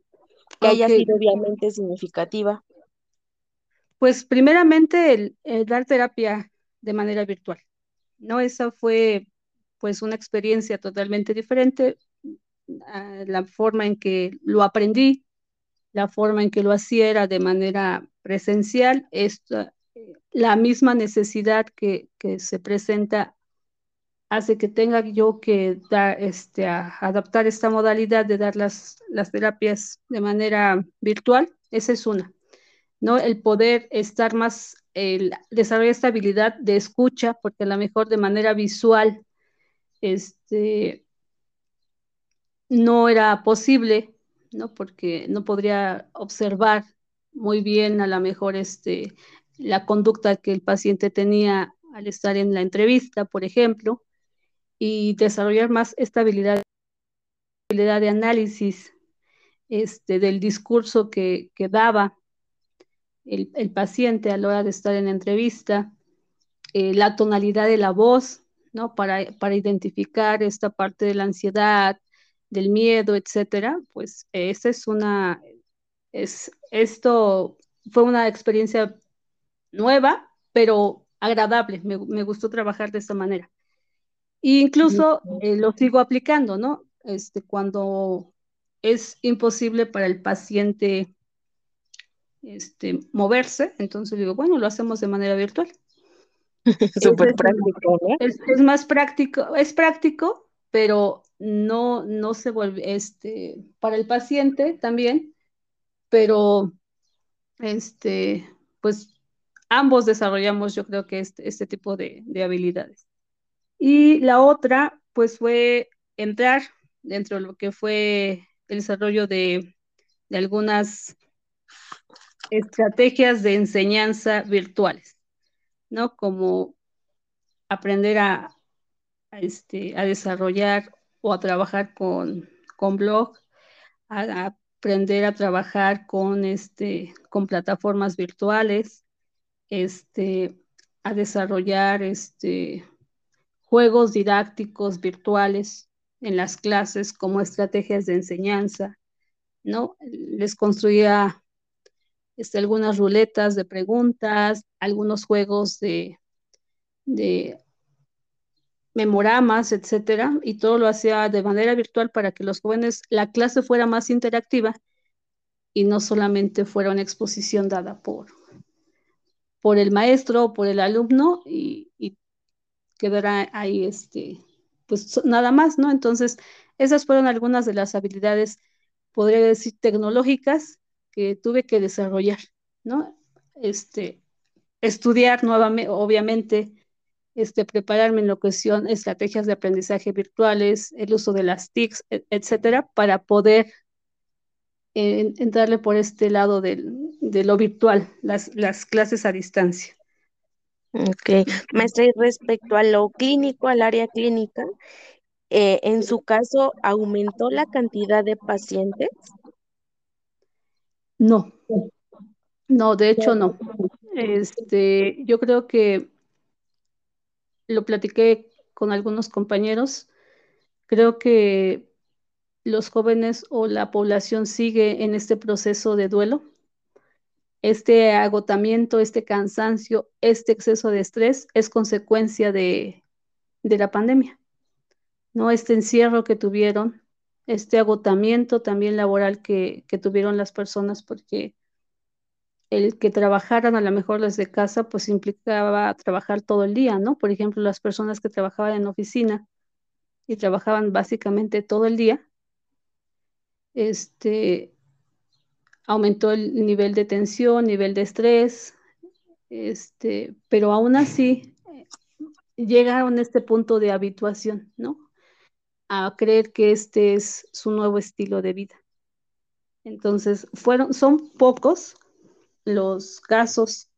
que okay. haya sido obviamente significativa. Pues primeramente el, el, dar terapia de manera virtual, ¿no? Esa fue pues una experiencia totalmente diferente, a la forma en que lo aprendí, la forma en que lo hacía era de manera presencial, la misma necesidad que, se presenta hace que tenga yo que dar, este, adaptar esta modalidad de dar las, las terapias de manera virtual, esa es una, ¿no? El poder estar más, el desarrollar esta habilidad de escucha, porque a lo mejor de manera visual, este, no era posible ¿no? Porque no podría observar muy bien a lo mejor este, la conducta que el paciente tenía al estar en la entrevista, por ejemplo, y desarrollar más esta habilidad, habilidad de análisis este, del discurso que, que daba el, el, paciente a la hora de estar en la entrevista, eh, la tonalidad de la voz, ¿no? Para, para identificar esta parte de la ansiedad, del miedo, etcétera, pues esa es una, es, esto fue una experiencia nueva, pero agradable, me, me gustó trabajar de esta manera. E incluso eh, lo sigo aplicando, ¿no? Este, cuando es imposible para el paciente este, moverse, entonces digo, bueno, lo hacemos de manera virtual. Súper práctico, ¿no? Es, es, más práctico, es práctico, pero no, no se vuelve, este, para el paciente también, pero, este, pues ambos desarrollamos, yo creo que este, este tipo de, de habilidades. Y la otra, pues fue entrar dentro de lo que fue el desarrollo de, de algunas estrategias de enseñanza virtuales, ¿no? Como aprender a, este, a desarrollar o a trabajar con, con blog, a, aprender a trabajar con, este, con plataformas virtuales, este, a desarrollar este, juegos didácticos virtuales en las clases como estrategias de enseñanza, ¿no? Les construía este, algunas ruletas de preguntas, algunos juegos de memoramas, etcétera, y todo lo hacía de manera virtual para que los jóvenes, la clase fuera más interactiva y no solamente fuera una exposición dada por, por el maestro o por el alumno y, y quedara ahí este, pues nada más, ¿no? Entonces, esas fueron algunas de las habilidades, podría decir, tecnológicas que tuve que desarrollar, ¿no? Este, estudiar nuevamente, obviamente, este, prepararme en la cuestión, estrategias de aprendizaje virtuales, el uso de las TICs, etcétera, para poder eh, entrarle por este lado del, de lo virtual, las, las clases a distancia. Ok, maestra, y respecto a lo clínico, al área clínica, eh, en su caso, ¿aumentó la cantidad de pacientes? No, no, de hecho no. Este, yo creo que lo platiqué con algunos compañeros. Creo que los jóvenes o la población sigue en este proceso de duelo. Este agotamiento, este cansancio, este exceso de estrés es consecuencia de, de la pandemia. ¿no? Este encierro que tuvieron, este agotamiento también laboral que, que tuvieron las personas, porque el que trabajaran a lo mejor desde casa, pues implicaba trabajar todo el día, ¿no? Por ejemplo, las personas que trabajaban en oficina y trabajaban básicamente todo el día, este, aumentó el nivel de tensión, nivel de estrés, este, pero aún así llegaron a este punto de habituación, ¿no? A creer que este es su nuevo estilo de vida. Entonces, fueron, son pocos los casos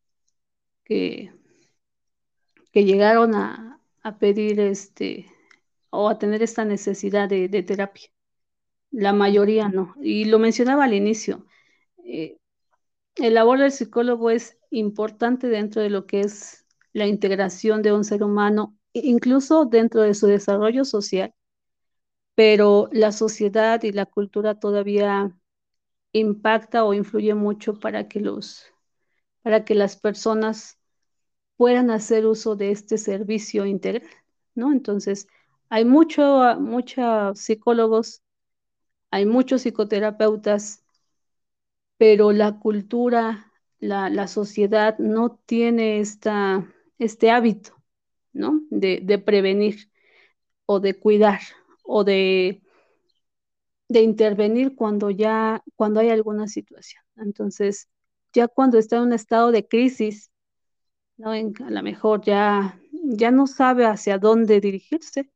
que, que llegaron a, a pedir este o a tener esta necesidad de, terapia. La mayoría no. Y lo mencionaba al inicio. Eh, el labor del psicólogo es importante dentro de lo que es la integración de un ser humano, incluso dentro de su desarrollo social, pero la sociedad y la cultura todavía impacta o influye mucho para que los para que las personas puedan hacer uso de este servicio integral, ¿no? Entonces, hay mucho, muchos psicólogos, hay muchos psicoterapeutas, pero la cultura, la, la sociedad no tiene esta, este hábito, ¿no? De, de prevenir o de cuidar o de de intervenir cuando ya, cuando hay alguna situación. Entonces, ya cuando está en un estado de crisis, ¿no? A lo mejor ya, ya no sabe hacia dónde dirigirse,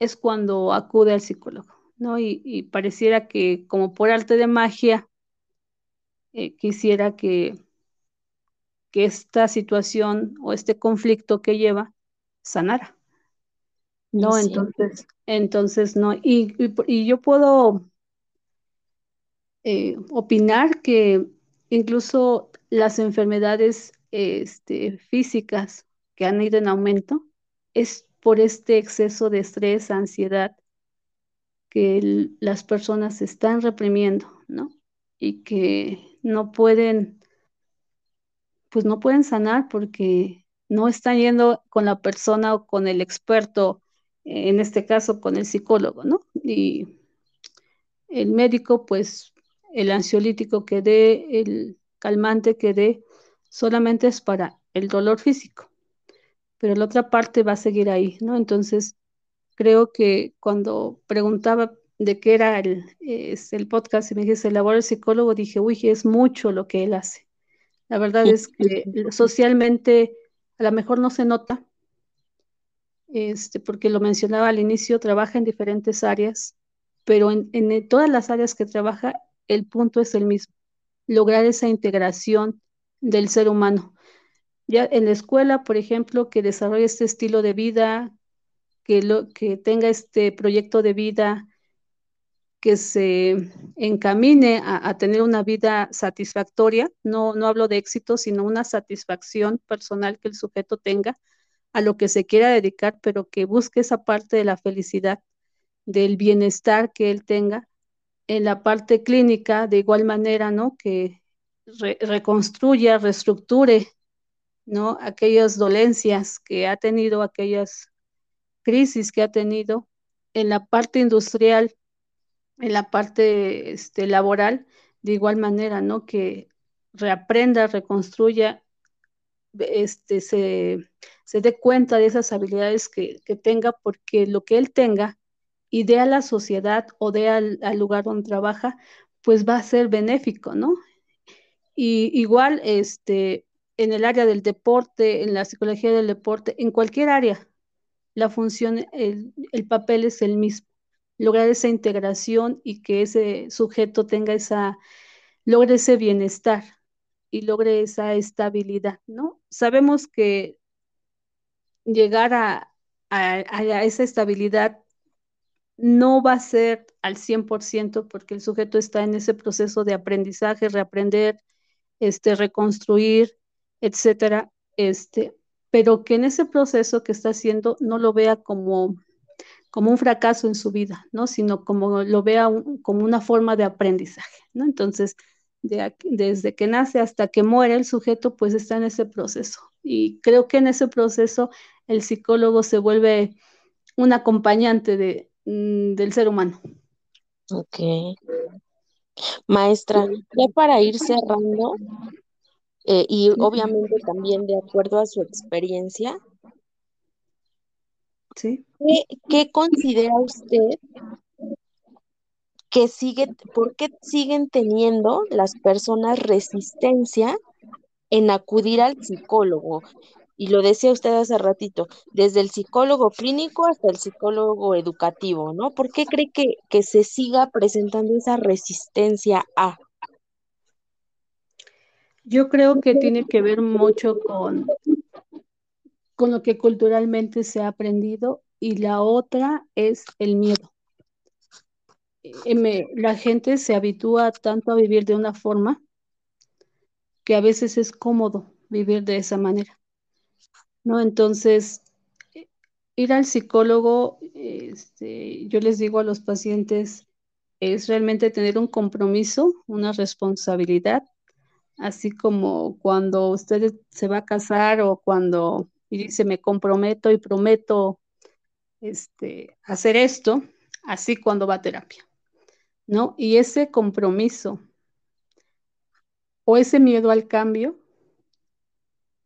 es cuando acude al psicólogo, ¿no? Y, y pareciera que como por arte de magia, eh, quisiera que, que esta situación o este conflicto que lleva sanara. No, sí. entonces, entonces no. Y, y, y yo puedo eh, opinar que incluso las enfermedades este, físicas que han ido en aumento es por este exceso de estrés, ansiedad que el, las personas están reprimiendo, ¿no? Y que no pueden, pues no pueden sanar porque no están yendo con la persona o con el experto en este caso con el psicólogo, ¿no? Y el médico, pues el ansiolítico que dé, el calmante que dé, solamente es para el dolor físico, pero la otra parte va a seguir ahí, ¿no? Entonces, creo que cuando preguntaba de qué era el, es el podcast y me dijiste, labor el psicólogo, dije, uy, es mucho lo que él hace. La verdad es que socialmente a lo mejor no se nota, este, porque lo mencionaba al inicio, trabaja en diferentes áreas, pero en, en, todas las áreas que trabaja, el punto es el mismo, lograr esa integración del ser humano. Ya en la escuela, por ejemplo, que desarrolle este estilo de vida, que, lo, que tenga este proyecto de vida, que se encamine a, a, tener una vida satisfactoria, no, no hablo de éxito, sino una satisfacción personal que el sujeto tenga, a lo que se quiera dedicar, pero que busque esa parte de la felicidad, del bienestar que él tenga. En la parte clínica, de igual manera, ¿no? Que, reconstruya, reestructure, ¿no? Aquellas dolencias que ha tenido, aquellas crisis que ha tenido en la parte industrial, en la parte este, laboral, de igual manera, ¿no? Que reaprenda, reconstruya, este, se, se dé cuenta de esas habilidades que, que, tenga, porque lo que él tenga y dé a la sociedad o dé al, al lugar donde trabaja, pues va a ser benéfico, ¿no? Y igual, este, en el área del deporte, en la psicología del deporte, en cualquier área, la función, el, el, papel es el mismo. Lograr esa integración y que ese sujeto tenga esa, logre ese bienestar y logre esa estabilidad, ¿no? Sabemos que llegar a, a, esa estabilidad no va a ser al 100% porque el sujeto está en ese proceso de aprendizaje, reaprender, este, reconstruir, etcétera, este, pero que en ese proceso que está haciendo no lo vea como, como un fracaso en su vida, ¿no? Sino como lo vea como una forma de aprendizaje, ¿no? Entonces, de aquí, desde que nace hasta que muere el sujeto, pues está en ese proceso. Y creo que en ese proceso el psicólogo se vuelve un acompañante de, mm, del ser humano. Ok. Maestra, ya para ir cerrando, eh, y obviamente también de acuerdo a su experiencia, ¿Sí? ¿qué, ¿qué, considera usted que sigue, por qué siguen teniendo las personas resistencia en acudir al psicólogo? Y lo decía usted hace ratito, desde el psicólogo clínico hasta el psicólogo educativo, ¿no? ¿Por qué cree que, que se siga presentando esa resistencia a? Yo creo que tiene que ver mucho con, con lo que culturalmente se ha aprendido y la otra es el miedo. La gente se habitúa tanto a vivir de una forma que a veces es cómodo vivir de esa manera. ¿no? Entonces, ir al psicólogo, este, yo les digo a los pacientes, es realmente tener un compromiso, una responsabilidad, así como cuando usted se va a casar o cuando dice me comprometo y prometo este, hacer esto, así cuando va a terapia, ¿no? Y ese compromiso o ese miedo al cambio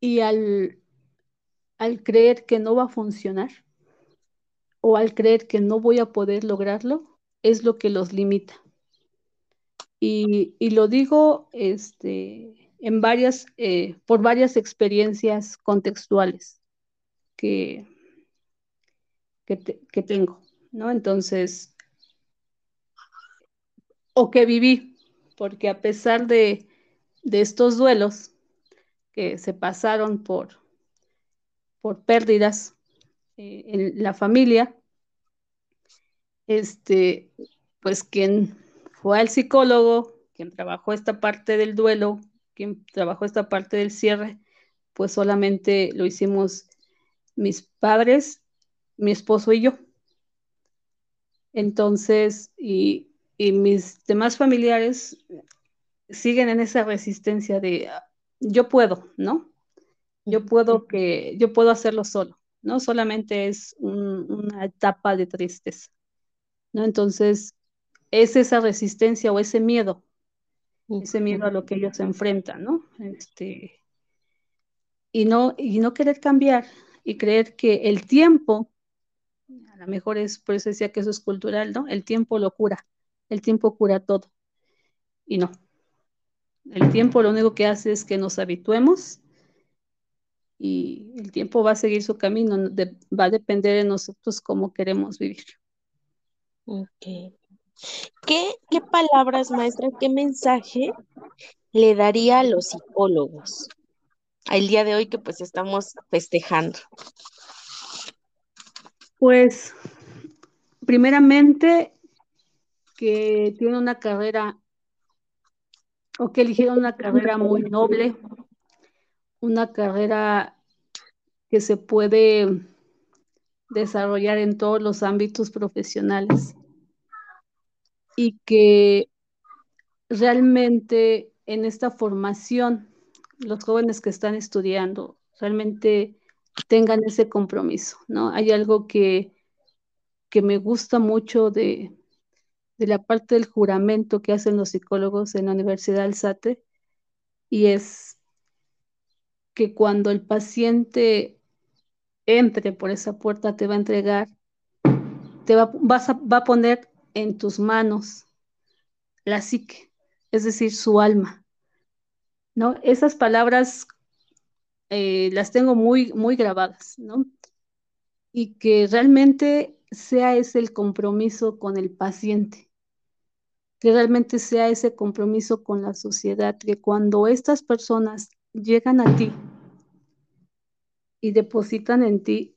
y al al creer que no va a funcionar o al creer que no voy a poder lograrlo, es lo que los limita. Y, y lo digo este, en varias, eh, por varias experiencias contextuales que, que, que tengo, ¿no? Entonces, o que viví, porque a pesar de, de estos duelos que se pasaron por, por pérdidas eh, en la familia, este, pues quien fue al psicólogo, quien trabajó esta parte del duelo, quien trabajó esta parte del cierre, pues solamente lo hicimos mis padres, mi esposo y yo. Entonces, y, y mis demás familiares siguen en esa resistencia de yo puedo, ¿no? yo puedo que yo puedo hacerlo solo, no solamente es un, una etapa de tristeza, ¿no? Entonces es esa resistencia o ese miedo, ese miedo a lo que ellos se enfrentan, ¿no? Este, y no y no querer cambiar y creer que el tiempo, a lo mejor es por eso decía que eso es cultural, ¿no? El tiempo lo cura, el tiempo cura todo y no. El tiempo lo único que hace es que nos habituemos y el tiempo va a seguir su camino, de, va a depender de nosotros cómo queremos vivir. Ok. ¿Qué, ¿Qué palabras, maestra, qué mensaje le daría a los psicólogos al día de hoy que pues estamos festejando? Pues, primeramente, que tiene una carrera o que eligieron una carrera muy noble, una carrera que se puede desarrollar en todos los ámbitos profesionales y que realmente en esta formación los jóvenes que están estudiando realmente tengan ese compromiso, ¿no? Hay algo que, que me gusta mucho de, de la parte del juramento que hacen los psicólogos en la Universidad del SATE y es que cuando el paciente entre por esa puerta te va a entregar, te va, vas a, va a poner en tus manos la psique, es decir, su alma. ¿no? Esas palabras eh, las tengo muy, muy grabadas, ¿no? Y que realmente sea ese el compromiso con el paciente, que realmente sea ese compromiso con la sociedad, que cuando estas personas llegan a ti y depositan en ti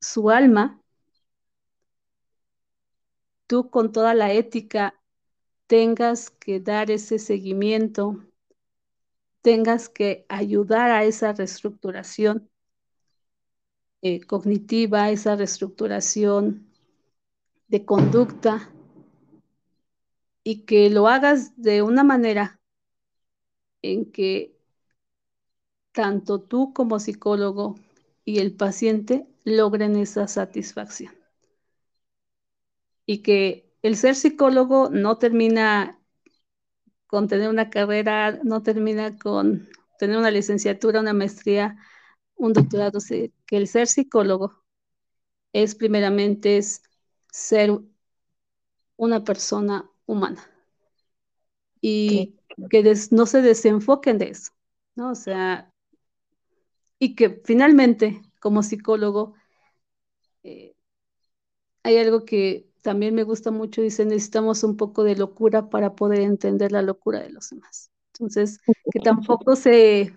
su alma, tú con toda la ética tengas que dar ese seguimiento, tengas que ayudar a esa reestructuración eh, cognitiva, esa reestructuración de conducta y que lo hagas de una manera en que tanto tú como psicólogo y el paciente logren esa satisfacción. Y que el ser psicólogo no termina con tener una carrera, no termina con tener una licenciatura, una maestría, un doctorado, que el ser psicólogo es primeramente es ser una persona humana y que no se desenfoquen de eso, ¿no? O sea, y que finalmente como psicólogo eh, hay algo que también me gusta mucho, dice, necesitamos un poco de locura para poder entender la locura de los demás. Entonces, que tampoco se,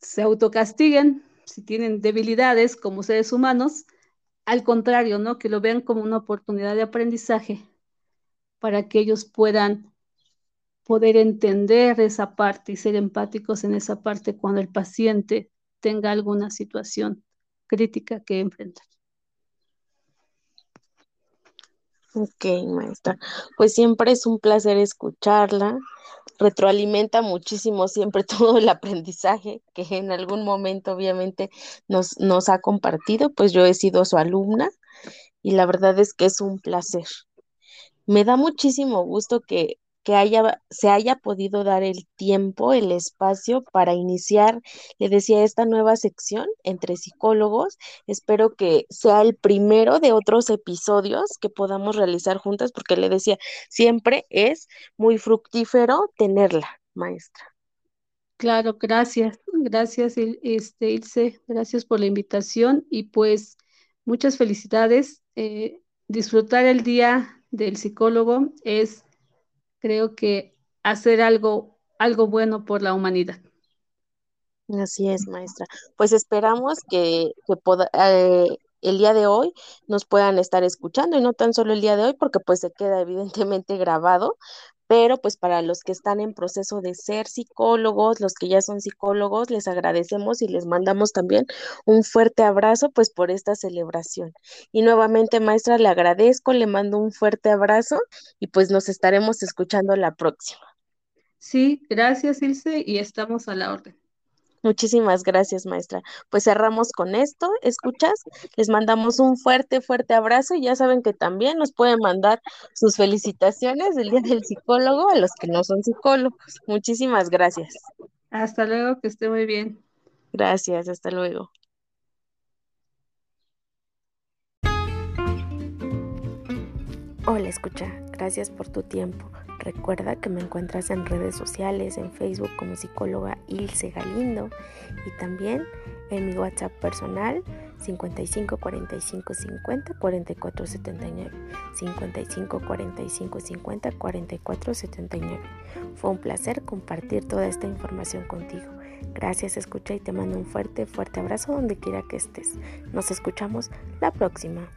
se autocastiguen si tienen debilidades como seres humanos, al contrario, ¿no? Que lo vean como una oportunidad de aprendizaje para que ellos puedan poder entender esa parte y ser empáticos en esa parte cuando el paciente tenga alguna situación crítica que enfrentar. Ok, maestra. Pues siempre es un placer escucharla. Retroalimenta muchísimo siempre todo el aprendizaje que en algún momento obviamente nos, nos ha compartido. Pues yo he sido su alumna y la verdad es que es un placer. Me da muchísimo gusto que que haya, se haya podido dar el tiempo, el espacio para iniciar, le decía, esta nueva sección entre psicólogos. Espero que sea el primero de otros episodios que podamos realizar juntas, porque le decía, siempre es muy fructífero tenerla, maestra. Claro, gracias, gracias este, Ilse, gracias por la invitación y pues muchas felicidades. Eh, disfrutar el día del psicólogo es creo que hacer algo, algo bueno por la humanidad. Así es, maestra. Pues esperamos que, eh, el día de hoy nos puedan estar escuchando y no tan solo el día de hoy porque pues se queda evidentemente grabado, pero pues para los que están en proceso de ser psicólogos, los que ya son psicólogos, les agradecemos y les mandamos también un fuerte abrazo pues por esta celebración. Y nuevamente, maestra, le agradezco, le mando un fuerte abrazo y pues nos estaremos escuchando la próxima. Sí, gracias, Ilse, y estamos a la orden. Muchísimas gracias, maestra. Pues cerramos con esto. ¿Escuchas? Les mandamos un fuerte, fuerte abrazo y ya saben que también nos pueden mandar sus felicitaciones del Día del Psicólogo a los que no son psicólogos. Muchísimas gracias. Hasta luego, que esté muy bien. Gracias, hasta luego. Hola, escucha. Gracias por tu tiempo. Recuerda que me encuentras en redes sociales, en Facebook como psicóloga Ilse Galindo y también en mi WhatsApp personal 55 45 50 44 79 55 45 50 44 79. Fue un placer compartir toda esta información contigo. Gracias, escucha y te mando un fuerte, fuerte abrazo donde quiera que estés. Nos escuchamos la próxima.